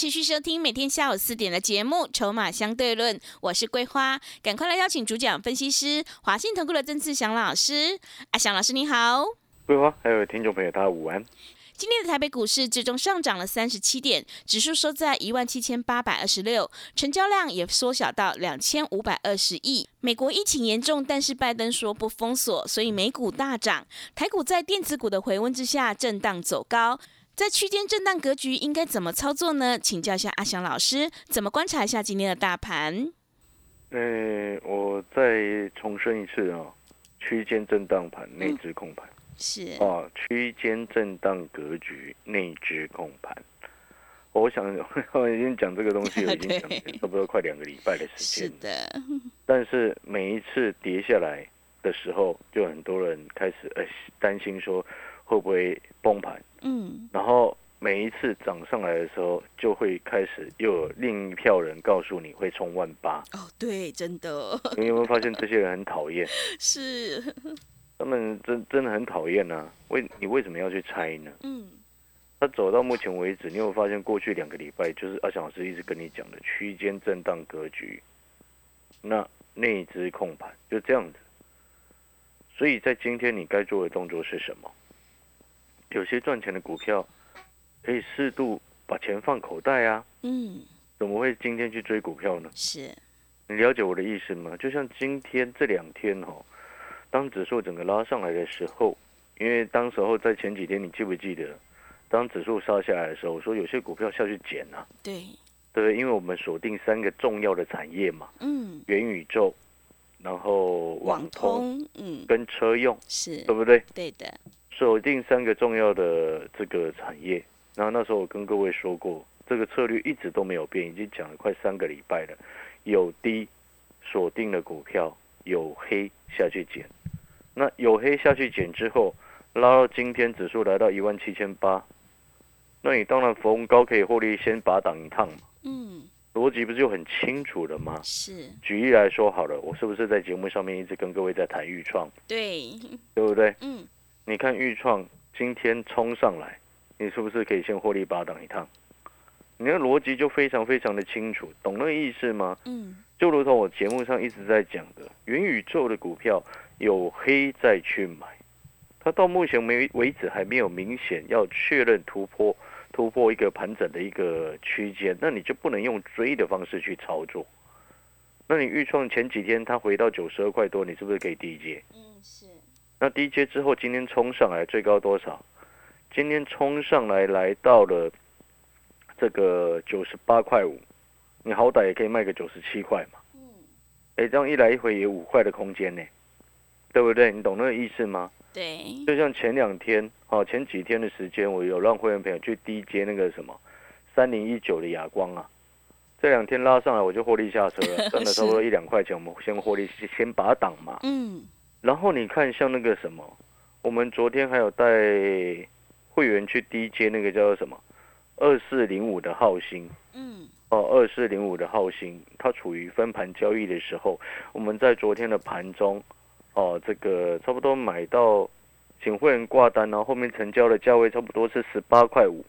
欢迎持续收听每天下午四点的节目《筹码相对论》，我是桂花，赶快来邀请主讲分析师华信投顾的曾志祥老师。阿祥老师你好，桂花还有听众朋友大家午安。今天的台北股市最终上涨了三十七点，指数收在一万七千八百二十六，成交量也缩小到两千五百二十亿。美国疫情严重，但是拜登说不封锁，所以美股大涨。台股在电子股的回温之下震荡走高，在区间震荡格局应该怎么操作呢？请教一下阿翔老师，怎么观察一下今天的大盘？呃，我再重申一次啊，区间震荡盘，内资控盘。是啊，区间震荡格局，内资控盘。我想 我已经讲这个东西，已经讲 差不多快两个礼拜的时间。是的，但是每一次跌下来的时候，就很多人开始呃担心说会不会崩盘。嗯。然后每一次涨上来的时候，就会开始又有另一票人告诉你会冲万八。哦，对，真的。你有没有发现这些人很讨厌？是。他们真真的很讨厌呐，为你为什么要去猜呢？嗯，他走到目前为止，你有发现过去两个礼拜，就是阿翔老师一直跟你讲的区间震荡格局，那内资控盘就这样子。所以在今天你该做的动作是什么？有些赚钱的股票可以适度把钱放口袋啊。嗯，怎么会今天去追股票呢？是，你了解我的意思吗？就像今天这两天哦。当指数整个拉上来的时候，因为当时候在前几天，你记不记得，当指数杀下来的时候，我说有些股票下去捡啊，对，对，因为我们锁定三个重要的产业嘛，嗯，元宇宙，然后网通，嗯，跟车用，是对不对？对的，锁定三个重要的这个产业，然后那时候我跟各位说过，这个策略一直都没有变，已经讲了快三个礼拜了，有低锁定的股票，有黑下去减。那有黑下去减之后，拉到今天指数来到一万七千八，那你当然逢高可以获利，先拔档一趟嘛。嗯，逻辑不是就很清楚了吗？是。举例来说好了，我是不是在节目上面一直跟各位在谈预创？对，对不对？嗯。你看豫创今天冲上来，你是不是可以先获利拔档一趟？你的逻辑就非常非常的清楚，懂那个意思吗？嗯。就如同我节目上一直在讲的，元宇宙的股票。有黑再去买，它到目前为为止还没有明显要确认突破突破一个盘整的一个区间，那你就不能用追的方式去操作。那你预创前几天它回到九十二块多，你是不是可以低接？嗯，是。那低阶之后今天冲上来最高多少？今天冲上来来到了这个九十八块五，你好歹也可以卖个九十七块嘛。嗯。哎，这样一来一回也五块的空间呢。对不对？你懂那个意思吗？对，就像前两天，哦，前几天的时间，我有让会员朋友去低接那个什么三零一九的哑光啊，这两天拉上来，我就获利下车了，赚了差不多一两块钱，我们先获利，先把它挡嘛。嗯。然后你看，像那个什么，我们昨天还有带会员去低接那个叫做什么二四零五的浩星。嗯。哦，二四零五的浩星，它处于分盘交易的时候，我们在昨天的盘中。哦，这个差不多买到，请会员挂单，然后后面成交的价位差不多是十八块五，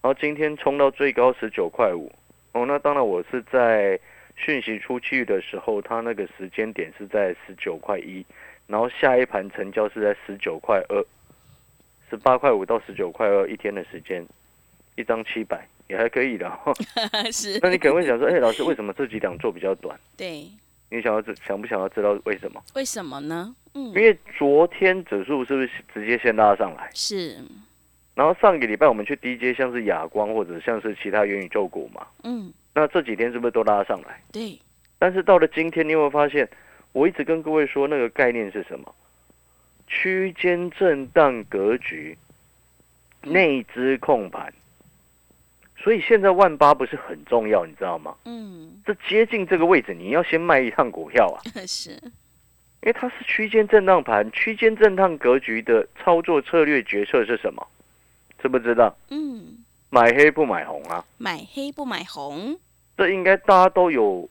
然后今天冲到最高十九块五。哦，那当然我是在讯息出去的时候，它那个时间点是在十九块一，然后下一盘成交是在十九块二，十八块五到十九块二一天的时间，一张七百也还可以的。是。那你可能会想说，哎，老师为什么这几两做比较短？对。你想要知想不想要知道为什么？为什么呢？嗯，因为昨天指数是不是直接先拉上来？是。然后上个礼拜我们去低阶，像是亚光或者像是其他元宇宙股嘛。嗯。那这几天是不是都拉上来？对。但是到了今天，你有没有发现？我一直跟各位说那个概念是什么？区间震荡格局，内资控盘。所以现在万八不是很重要，你知道吗？嗯，这接近这个位置，你要先卖一趟股票啊，是，因为它是区间震荡盘，区间震荡格局的操作策略决策是什么？知不知道？嗯，买黑不买红啊，买黑不买红，这应该大家都有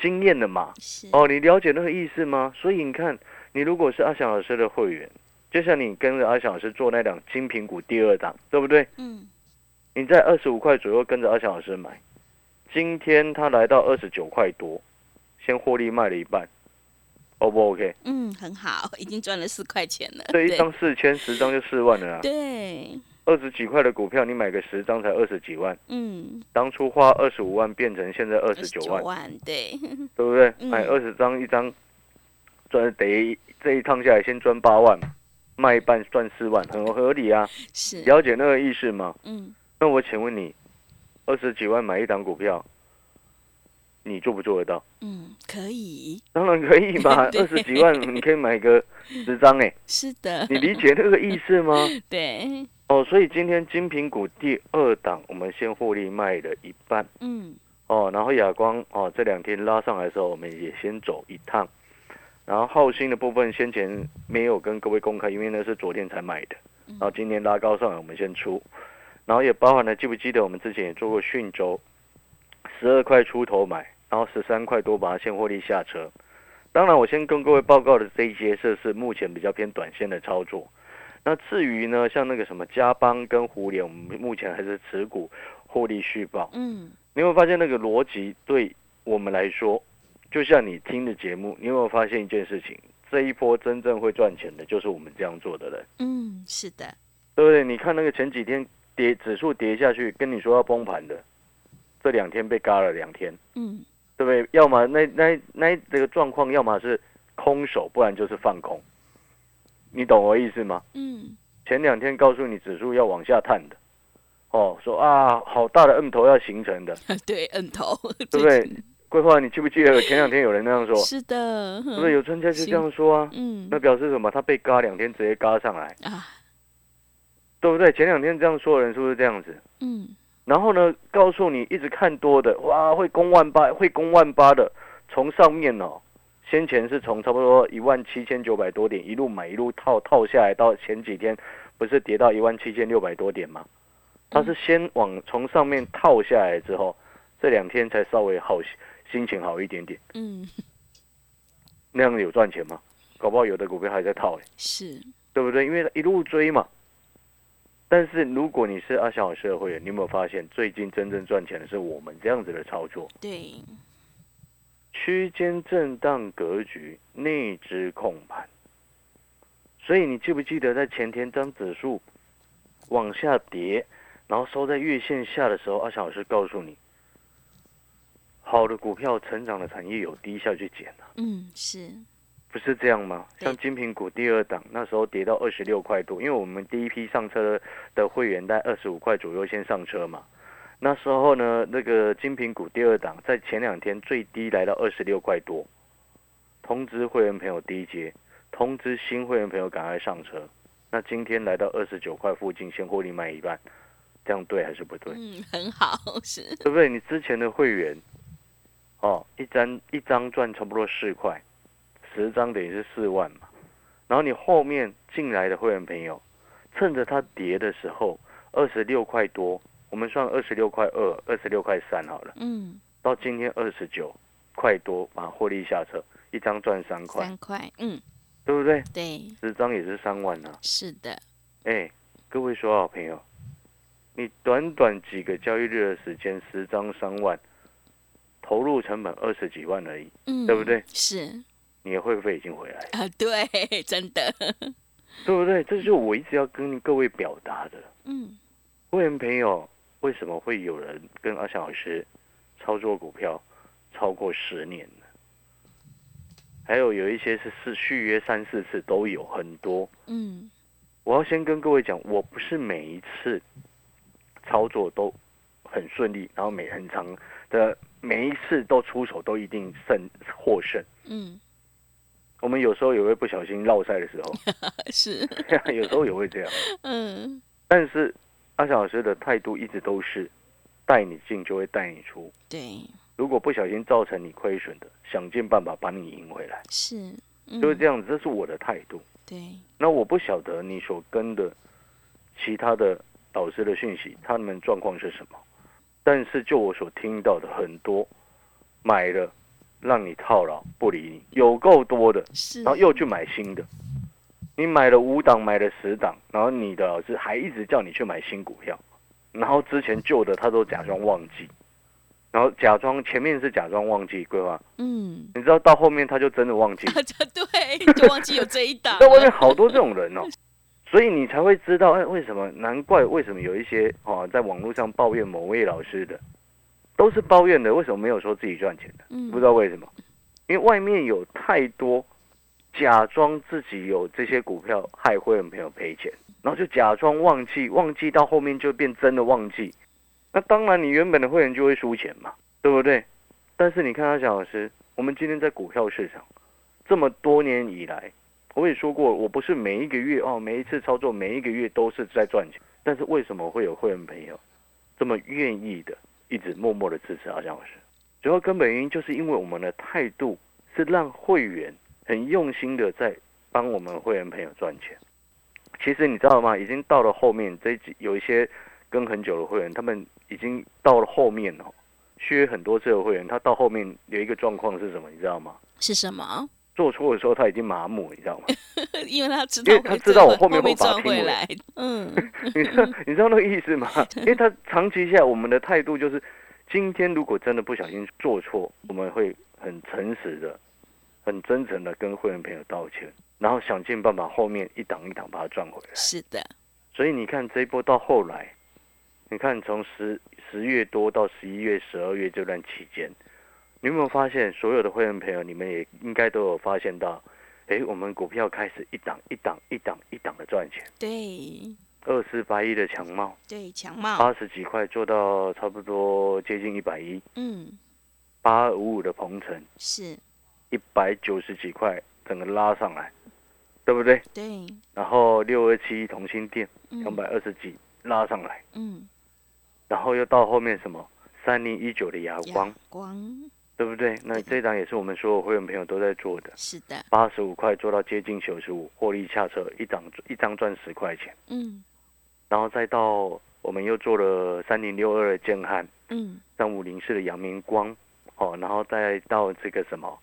经验的嘛。哦，你了解那个意思吗？所以你看，你如果是阿翔老师的会员，就像你跟着阿翔老师做那档精品股第二档，对不对？嗯，你在二十五块左右跟着阿翔老师买，今天他来到二十九块多，先获利卖了一半，O 不 OK？嗯，很好，已经赚了四块钱了，这一张四千，十张就四万了啊。对，二十几块的股票，你买个十张才二十几万，嗯，当初花二十五万变成现在二十九万，万，对，对不对？嗯买二十张一张，赚得这一趟下来先赚八万，卖一半赚四万，很合理啊。是，了解那个意思吗？嗯，那我请问你，二十几万买一档股票，你做不做得到？嗯，可以，当然可以嘛，二十几万你可以买个十张哎，是的，你理解那个意思吗？对，哦，所以今天金品股第二档，我们先获利卖了一半。嗯，哦，然后亚光哦这两天拉上来的时候，我们也先走一趟，然后浩鑫的部分先前没有跟各位公开，因为那是昨天才买的，然后今天拉高上来，我们先出，然后也包含了记不记得我们之前也做过讯州，十二块出头买，然后十三块多把它现货利下车。当然，我先跟各位报告的这一些是是目前比较偏短线的操作。那至于呢，像那个什么嘉邦跟胡联，我们目前还是持股获利续报。嗯，你有没有发现那个逻辑对我们来说，就像你听的节目，你有没有发现一件事情？这一波真正会赚钱的就是我们这样做的人，嗯，是的，对不对？你看那个前几天跌指数跌下去，跟你说要崩盘的，这两天被嘎了两天，嗯，对不对？要么那那那这个状况，要么是空手，不然就是放空。你懂我意思吗？嗯，前两天告诉你指数要往下探的，哦，说啊好大的摁头要形成的，对，摁头，对不对？桂花，你记不记得前两天有人那样说？是的，对不对？有专家就这样说啊，嗯，那表示什么？他被嘎两天直接嘎上来，啊，对不对？前两天这样说的人是不是这样子？嗯，然后呢，告诉你一直看多的，哇，会攻万八，会攻万八的，从上面哦，先前是从差不多一万七千九百多点一路买一路套套下来，到前几天不是跌到一万七千六百多点吗？他是先往从上面套下来之后，这两天才稍微好心情好一点点，嗯，那样有赚钱吗？搞不好有的股票还在套哎、是，对不对？因为一路追嘛。但是如果你是阿小老师的会员，你有没有发现最近真正赚钱的是我们这样子的操作？对，区间震荡格局，内资控盘。所以你记不记得在前天当指数往下跌，然后收在月线下的时候，阿小老师告诉你，好的股票成长的产业有低下去捡啊，嗯，是，不是这样吗？像精品股第二档那时候跌到二十六块多，因为我们第一批上车的的会员在二十五块左右先上车嘛。那时候呢，那个精品股第二档在前两天最低来到二十六块多，通知会员朋友低接，通知新会员朋友赶快上车。那今天来到二十九块附近，先获利卖一半，这样对还是不对？嗯，很好，是，对不对？你之前的会员，哦，一张一张赚差不多四块，十张等于是四万嘛。然后你后面进来的会员朋友，趁着它跌的时候，二十六块多，我们算二十六块二、二十六块三好了，嗯，到今天二十九块多，把获利下车，一张赚三块，三块，嗯，对不对？对，十张也是三万啊。是的，哎，各位说好朋友，你短短几个交易日的时间，十张三万，投入成本二十几万而已，嗯，对不对？是你的会费已经回来了，啊，对，真的，对不对？这就是我一直要跟各位表达的。嗯，会员朋友，为什么会有人跟阿翔老师操作股票超过十年呢？还有有一些是是续约三四次都有很多。嗯，我要先跟各位讲，我不是每一次操作都很顺利，然后每很长的每一次都出手都一定胜获胜。嗯，我们有时候也会不小心落赛的时候，是，有时候也会这样。嗯，但是阿翔老师的态度一直都是，带你进就会带你出。对，如果不小心造成你亏损的，想尽办法把你赢回来，是，嗯就是这样子。这是我的态度。对，那我不晓得你所跟的其他的导师的讯息，他们状况是什么。但是就我所听到的，很多买了让你套牢不理你，有够多的，是，然后又去买新的。你买了五档，买了十档，然后你的老师还一直叫你去买新股票，然后之前旧的他都假装忘记，然后假装前面是假装忘记规划，嗯，你知道到后面他就真的忘记，对，就忘记有这一档。在外面，好多这种人哦，所以你才会知道，哎，为什么？难怪为什么有一些哦，在网络上抱怨某位老师的，都是抱怨的，为什么没有说自己赚钱的？嗯，不知道为什么，因为外面有太多假装自己有这些股票害会员朋友赔钱，然后就假装忘记，忘记到后面就变真的忘记。那当然，你原本的会员就会输钱嘛，对不对？但是你看他小老师，我们今天在股票市场这么多年以来，我也说过，我不是每一个月哦，每一次操作每一个月都是在赚钱，但是为什么会有会员朋友这么愿意的一直默默的支持阿蒋老师？主要根本原因就是因为我们的态度是让会员很用心的在帮我们会员朋友赚钱。其实你知道吗？已经到了后面这一集有一些跟很久的会员，他们已经到了后面哦，续约很多次的会员，他到后面有一个状况是什么？你知道吗？是什么？做错的时候他已经麻木了，你知道吗？因为他知道因，为他知道我后后面会把它拼回回来，嗯，你知道你知道那个意思吗？因为他长期下来，我们的态度就是，今天如果真的不小心做错，我们会很诚实的、很真诚的跟会员朋友道歉，然后想尽办法后面一档一档把它赚回来。是的，所以你看这一波到后来，你看从十十月多到十一月、十二月这段期间，你有没有发现所有的会员朋友，你们也应该都有发现到，诶，我们股票开始一档一档一档一档的赚钱，对。二四八一的强茂。对，强茂，八十几块做到差不多接近一百一，嗯，八二五五的鹏程。是。一百九十几块，整个拉上来，对不对？对，然后六二七同心店嗯。两百二十几拉上来，嗯，然后又到后面什么三零一九的哑光。阳，光对不对？那对。这一档也是我们所有会员朋友都在做的，是的，八十五块做到接近九十五，获利下车，一档一张赚十块钱，嗯。然后再到我们又做了三零六二的建汉。嗯，三五零四的阳明光，哦，然后再到这个什么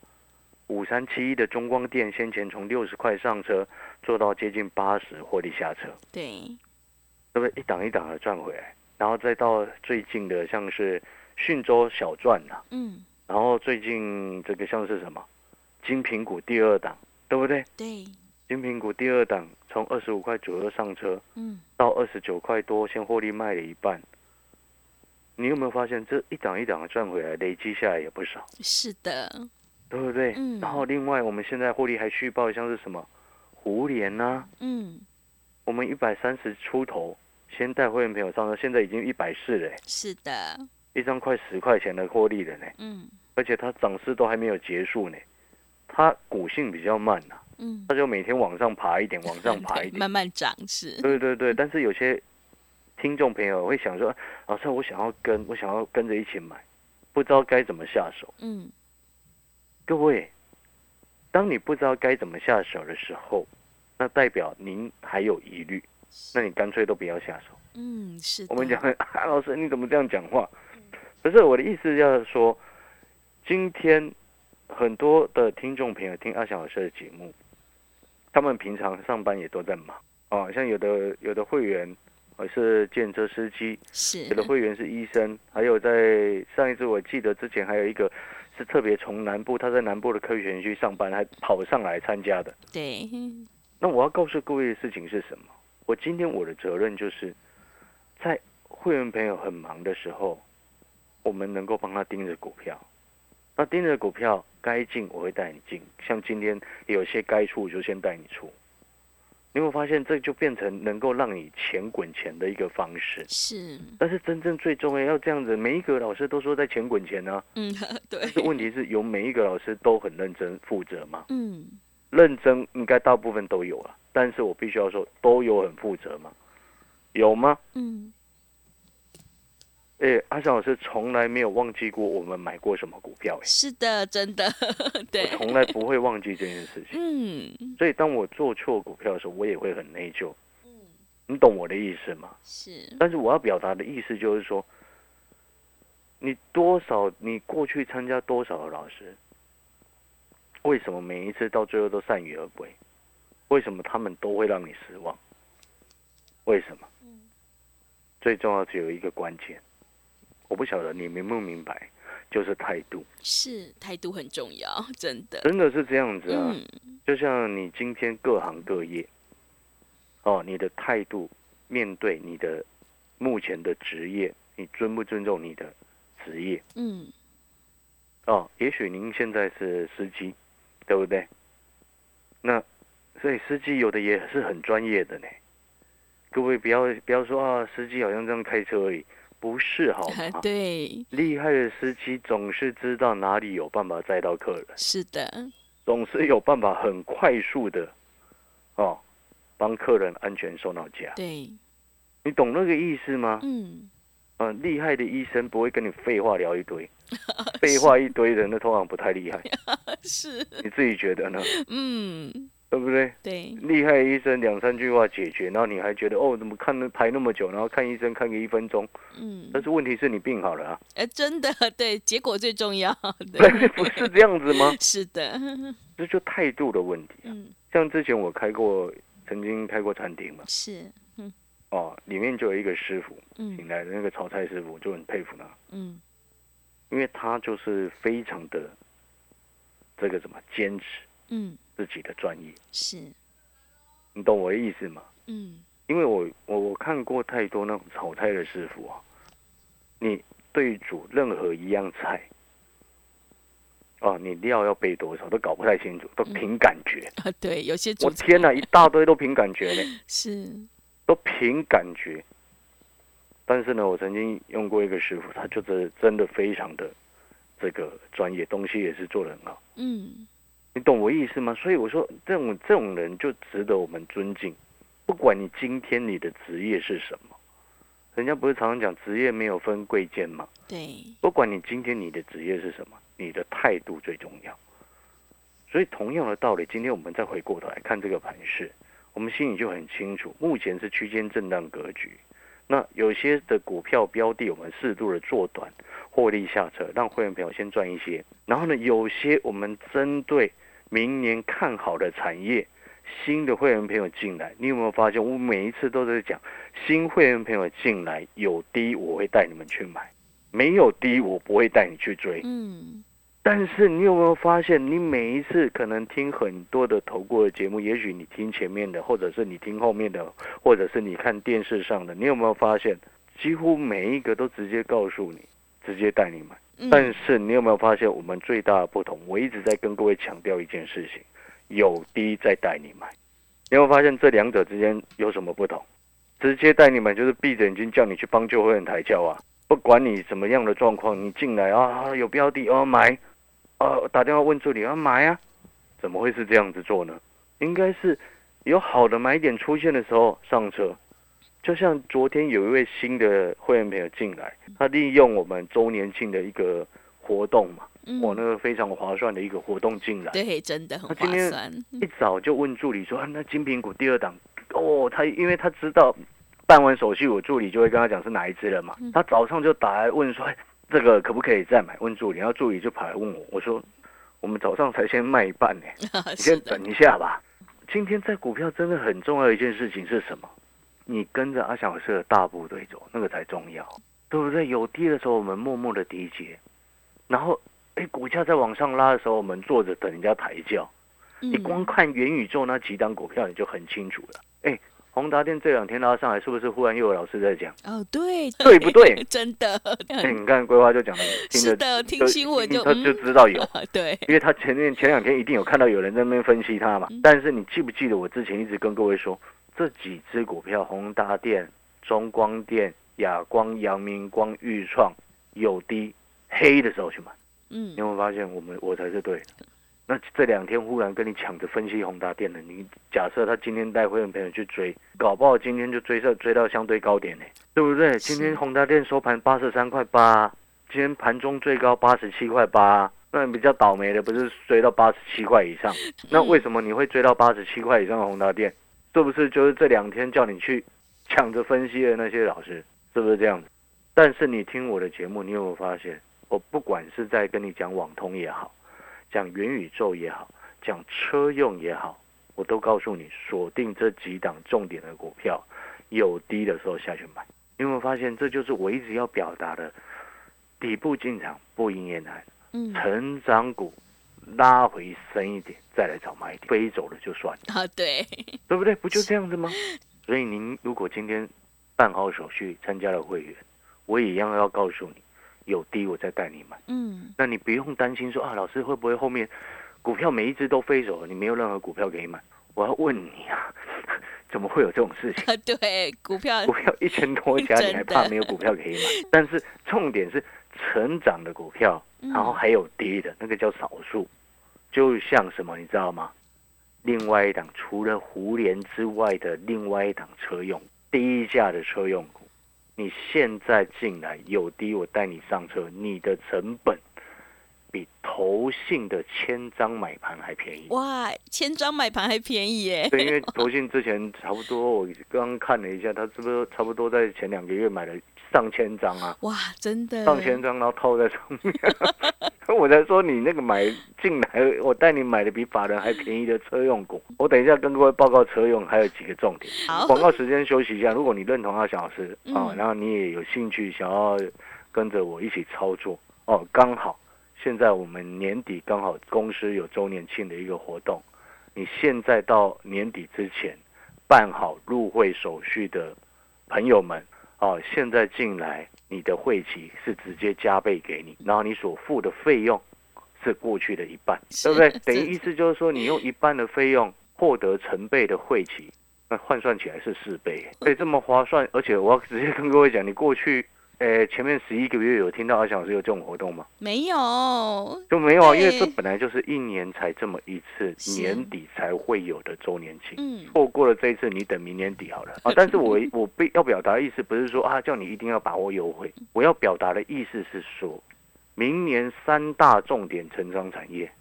五三七一的中光电，先前从六十块上车，做到接近八十，获利下车，对，对不对？一档一档的赚回来，然后再到最近的像是讯州小赚呐、嗯然后最近这个像是什么？金苹果第二档，对不对？对，金苹果第二档从二十五块左右上车，嗯。到二十九块多，先获利卖了一半。你有没有发现这一档一档的赚回来，累积下来也不少？是的，对不对？嗯。然后另外我们现在获利还续报像是什么？胡联呐、嗯。我们一百三十出头，先带会员朋友上车，现在已经一百四了，是的，一张快十块钱的获利了呢，嗯。而且它涨势都还没有结束呢，它股性比较慢呐、嗯，它就每天往上爬一点，往上爬一点。慢慢涨是，对对对，但是有些听众朋友会想说，老师，我想要跟，我想要跟着一起买，不知道该怎么下手。嗯。各位，当你不知道该怎么下手的时候，那代表您还有疑虑，那你干脆都不要下手。嗯是的，我们讲，啊、老师你怎么这样讲话？不是我的意思，要说，今天很多的听众朋友听阿翔老师的节目，他们平常上班也都在忙啊，像有的有的会员，我是建车司机，是有的会员是医生，还有在上一次我记得之前还有一个是特别从南部，他在南部的科学园区上班，还跑上来参加的。对，那我要告诉各位的事情是什么？我今天我的责任就是，在会员朋友很忙的时候，我们能够帮他盯着股票。那盯着股票该进我会带你进，像今天有些该出我就先带你出。你有没有发现这就变成能够让你钱滚钱的一个方式？是，但是真正最重要要这样子，每一个老师都说在钱滚钱呢、嗯 对但，是问题是有每一个老师都很认真负责吗？嗯认真应该大部分都有了，但是我必须要说都有很负责吗？有吗？嗯哎，阿翔老师从来没有忘记过我们买过什么股票，哎，是的，真的，对，从来不会忘记这件事情。嗯，所以当我做错股票的时候，我也会很内疚。嗯，你懂我的意思吗？是。但是我要表达的意思就是说，你多少，你过去参加多少的老师，为什么每一次到最后都铩羽而归？为什么他们都会让你失望？为什么？最重要只有一个关键。我不晓得你明不明白，就是态度。是态度很重要，真的。真的是这样子啊！就像你今天各行各业，哦，你的态度面对你的目前的职业，你尊不尊重你的职业？嗯。哦，也许您现在是司机，对不对？那所以司机有的也是很专业的呢。各位不要不要说啊，司机好像这样开车而已。不是好吗？对，厉害的司机总是知道哪里有办法载到客人。是的，总是有办法很快速的，哦，帮客人安全送到家。对，你懂那个意思吗？嗯，嗯，厉害的医生不会跟你废话聊一堆，废话一堆的那通常不太厉害。是，你自己觉得呢？嗯。对不对？对，厉害医生两三句话解决，然后你还觉得哦，怎么看排那么久，然后看医生看个一分钟，嗯，但是问题是你病好了啊，哎，真的，对，结果最重要，对，不是这样子吗？是的，这就态度的问题啊。像之前我开过，曾经开过餐厅嘛，是，嗯，哦，里面就有一个师傅，嗯，请来的那个炒菜师傅，我就很佩服他，嗯，因为他就是非常的这个什么坚持，嗯。自己的专业是，你懂我的意思吗？嗯，因为我我我看过太多那种炒菜的师傅啊，你对煮任何一样菜，哦，你料要备多少都搞不太清楚，都凭感觉啊。对，有些我天哪，一大堆都凭感觉呢。是，都凭感觉。但是呢，我曾经用过一个师傅，他就是真的非常的这个专业，东西也是做的很好。嗯。你懂我意思吗？所以我说，这种这种人就值得我们尊敬。不管你今天你的职业是什么，人家不是常常讲职业没有分贵贱吗？对。不管你今天你的职业是什么，你的态度最重要。所以同样的道理，今天我们再回过头来看这个盘势，我们心里就很清楚，目前是区间震荡格局。那有些的股票标的，我们适度的做短，获利下车，让会员朋友先赚一些。然后呢，有些我们针对。明年看好的产业，新的会员朋友进来，你有没有发现？我每一次都在讲，新会员朋友进来有低，我会带你们去买；没有低，我不会带你去追。嗯。但是你有没有发现，你每一次可能听很多的投顾的节目，也许你听前面的，或者是你听后面的，或者是你看电视上的，你有没有发现，几乎每一个都直接告诉你，直接带你买。但是你有没有发现我们最大的不同？我一直在跟各位强调一件事情：有低再带你买。你有没有发现这两者之间有什么不同？直接带你买就是闭着眼睛叫你去帮救会员抬轿啊！不管你什么样的状况，你进来啊，有标的哦买，啊打电话问助理啊买啊，怎么会是这样子做呢？应该是有好的买点出现的时候上车。就像昨天有一位新的会员朋友进来，他利用我们周年庆的一个活动嘛，我那个非常划算的一个活动进来，对，真的很划算。一早就问助理说：“那金苹果第二档哦，他因为他知道办完手续，我助理就会跟他讲是哪一只了嘛。他早上就打来问说：这个可不可以再买？问助理，然后助理就跑来问我，我说我们早上才先卖一半呢，你先等一下吧。今天在股票真的很重要的一件事情是什么？”你跟着阿小社的大部队走，那个才重要，对不对？有跌的时候，我们默默的低接，然后，哎，股价在往上拉的时候，我们坐着等人家抬轿。你光看元宇宙那几档股票，你就很清楚了。哎，宏达电这两天拉上来，是不是忽然又有老师在讲？哦，对，对不对？真的。哎，你看规划就讲了，是的，听新闻就他就知道有。对，因为他前面前两天一定有看到有人在那边分析他嘛。但是你记不记得我之前一直跟各位说？这几只股票，宏达电、中光电、亚光、阳明光、裕创，有低黑的时候去买。嗯，你有没有发现我们我才是对的？那这两天忽然跟你抢着分析宏达电的，你假设他今天带会员朋友去追，搞不好今天就追上追到相对高点呢，对不对？今天宏达电收盘八十三块八，今天盘中最高八十七块八，那比较倒霉的不是追到八十七块以上？那为什么你会追到八十七块以上的宏达电？是不是就是这两天叫你去抢着分析的那些老师？是不是这样子？但是你听我的节目，你有没有发现，我不管是在跟你讲网通也好，讲元宇宙也好，讲车用也好，我都告诉你锁定这几档重点的股票，有低的时候下去买。你有没有发现，这就是我一直要表达的，底部进场不应也难，嗯，成长股拉回深一点再来找买点，飞走了就算了，啊，对，对不对？不就这样子吗？所以您如果今天办好手续参加了会员，我也一样要告诉你，有低我再带你买。嗯，那你不用担心说啊，老师会不会后面股票每一只都飞走了，你没有任何股票可以买？我要问你啊，怎么会有这种事情？啊，对，股票股票一千多家，你还怕没有股票可以买？但是重点是成长的股票，嗯然后还有跌的，那个叫少数。就像什么，你知道吗？另外一档除了胡联之外的另外一档车用低价的车用股，你现在进来有低，我带你上车，你的成本比投信的千张买盘还便宜。哇，千张买盘还便宜耶，对，因为 投信之前差不多，我刚刚看了一下，他是不是差不多在前两个月买了上千张啊？哇，真的，上千张，然后套在上面。我在说你那个买进来，我带你买的比法人还便宜的车用股。我等一下跟各位报告车用还有几个重点。好，广告时间休息一下。如果你认同阿小老师啊、嗯然后你也有兴趣想要跟着我一起操作哦，刚好现在我们年底刚好公司有周年庆的一个活动，你现在到年底之前办好入会手续的朋友们哦，现在进来你的会期是直接加倍给你，然后你所付的费用是过去的一半，对不对？等于意思就是说，你用一半的费用获得成倍的会期，那换算起来是四倍，所以这么划算。而且我要直接跟各位讲，你过去，呃，前面十一个月有听到阿翔老师有这种活动吗？没有，就没有啊，因为这本来就是一年才这么一次，年底才会有的周年庆。嗯，错过了这一次，你等明年底好了啊！但是我我被要表达的意思不是说啊，叫你一定要把握优惠，我要表达的意思是说，明年三大重点成长产业，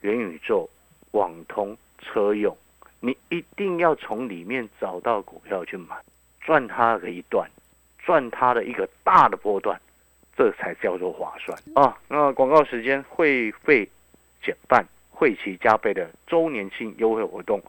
元宇宙、网通、车用，你一定要从里面找到股票去买，赚它的一段，赚它的一个大的波段，这才叫做划算啊！那广告时间，会费减半，会期加倍的周年庆优惠活动。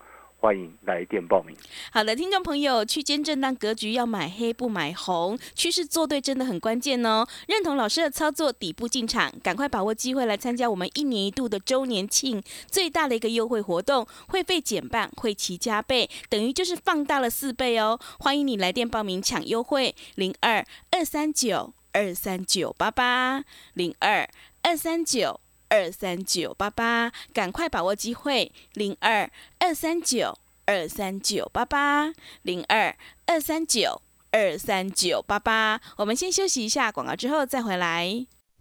欢迎来电报名。好的，听众朋友，区间震荡格局要买黑不买红，趋势做对真的很关键哦。认同老师的操作，底部进场，赶快把握机会来参加我们一年一度的周年庆最大的一个优惠活动，会费减半，会期加倍，等于就是放大了四倍哦。欢迎你来电报名抢优惠，零二二三九二三九八八零二二三九。二三九八八，赶快把握机会，零二二三九二三九八八零二二三九二三九八八。我们先休息一下，广告之后再回来。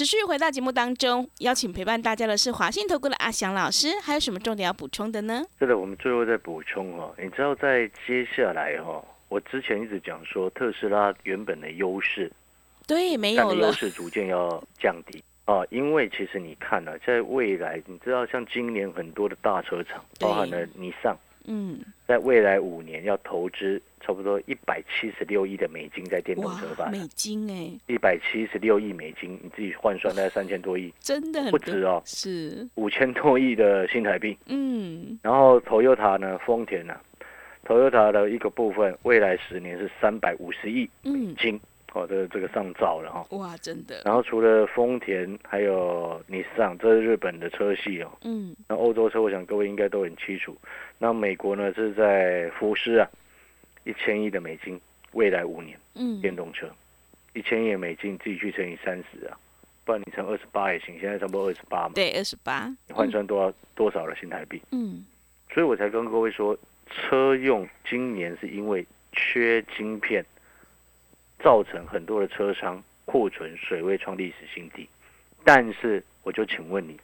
持续回到节目当中，邀请陪伴大家的是华信投顾的阿翔老师，还有什么重点要补充的呢？是的，我们最后再补充哦，你知道在接下来哦，我之前一直讲说特斯拉原本的优势，对，没有了。优，势逐渐要降低。啊，因为其实你看了、在未来，你知道像今年很多的大车厂，包含了尼桑，嗯，在未来五年要投资差不多一百七十六亿的美金在电动车哇，上，美金哎，一百七十六亿美金，你自己换算大概三千多亿，真的很不止哦，是，五千多亿的新台币。嗯，然后 Toyota 呢，丰田呢、Toyota 的一个部分，未来十年是三百五十亿美嗯。金哦，这这个上兆了哈。哇，真的。然后除了丰田，还有尼桑，这是日本的车系哦。嗯。那欧洲车，我想各位应该都很清楚。那美国呢是在福斯啊，一千亿的美金，未来五年，嗯，电动车，一千亿美金，自己去乘以三十啊，不然你乘二十八也行。现在差不多二十八嘛。对，二十八。你换算多少多少的新台币？嗯。所以我才跟各位说，车用今年是因为缺晶片。造成很多的车商库存水位创历史新低，但是我就请问你，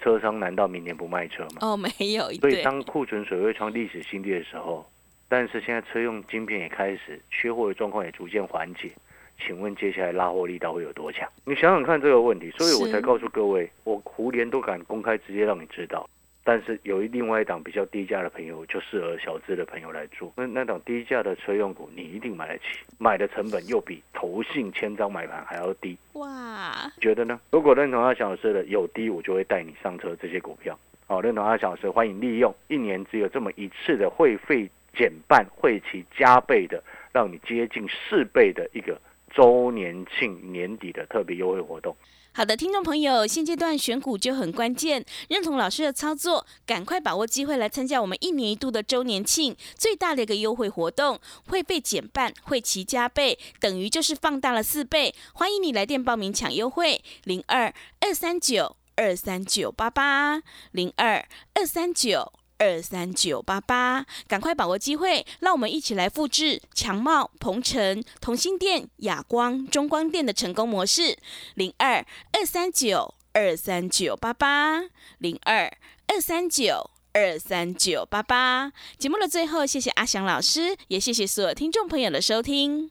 车商难道明年不卖车吗？哦，没有。所以当库存水位创历史新低的时候，但是现在车用晶片也开始缺货的状况也逐渐缓解，请问接下来拉货力道会有多强？你想想看这个问题，所以我才告诉各位，我胡连都敢公开直接让你知道。但是有一另外一档比较低价的朋友，就适合小资的朋友来做。那那档低价的车用股，你一定买得起，买的成本又比投信千张买盘还要低。哇，觉得呢？如果认同阿小老师的有低，我就会带你上车这些股票。好，认同阿小老师，欢迎利用一年只有这么一次的会费减半、会期加倍的，让你接近四倍的一个周年庆年底的特别优惠活动。好的，听众朋友，现阶段选股就很关键，认同老师的操作，赶快把握机会来参加我们一年一度的周年庆最大的一个优惠活动，会被减半，会期加倍，等于就是放大了四倍。欢迎你来电报名抢优惠，零二二三九二三九八八零二二三九。二三九八八，赶快把握机会，让我们一起来复制强茂、鹏程、同心店、亚光、中光电的成功模式。零二二三九二三九八八，零二二三九二三九八八。节目的最后，谢谢阿翔老师，也谢谢所有听众朋友的收听。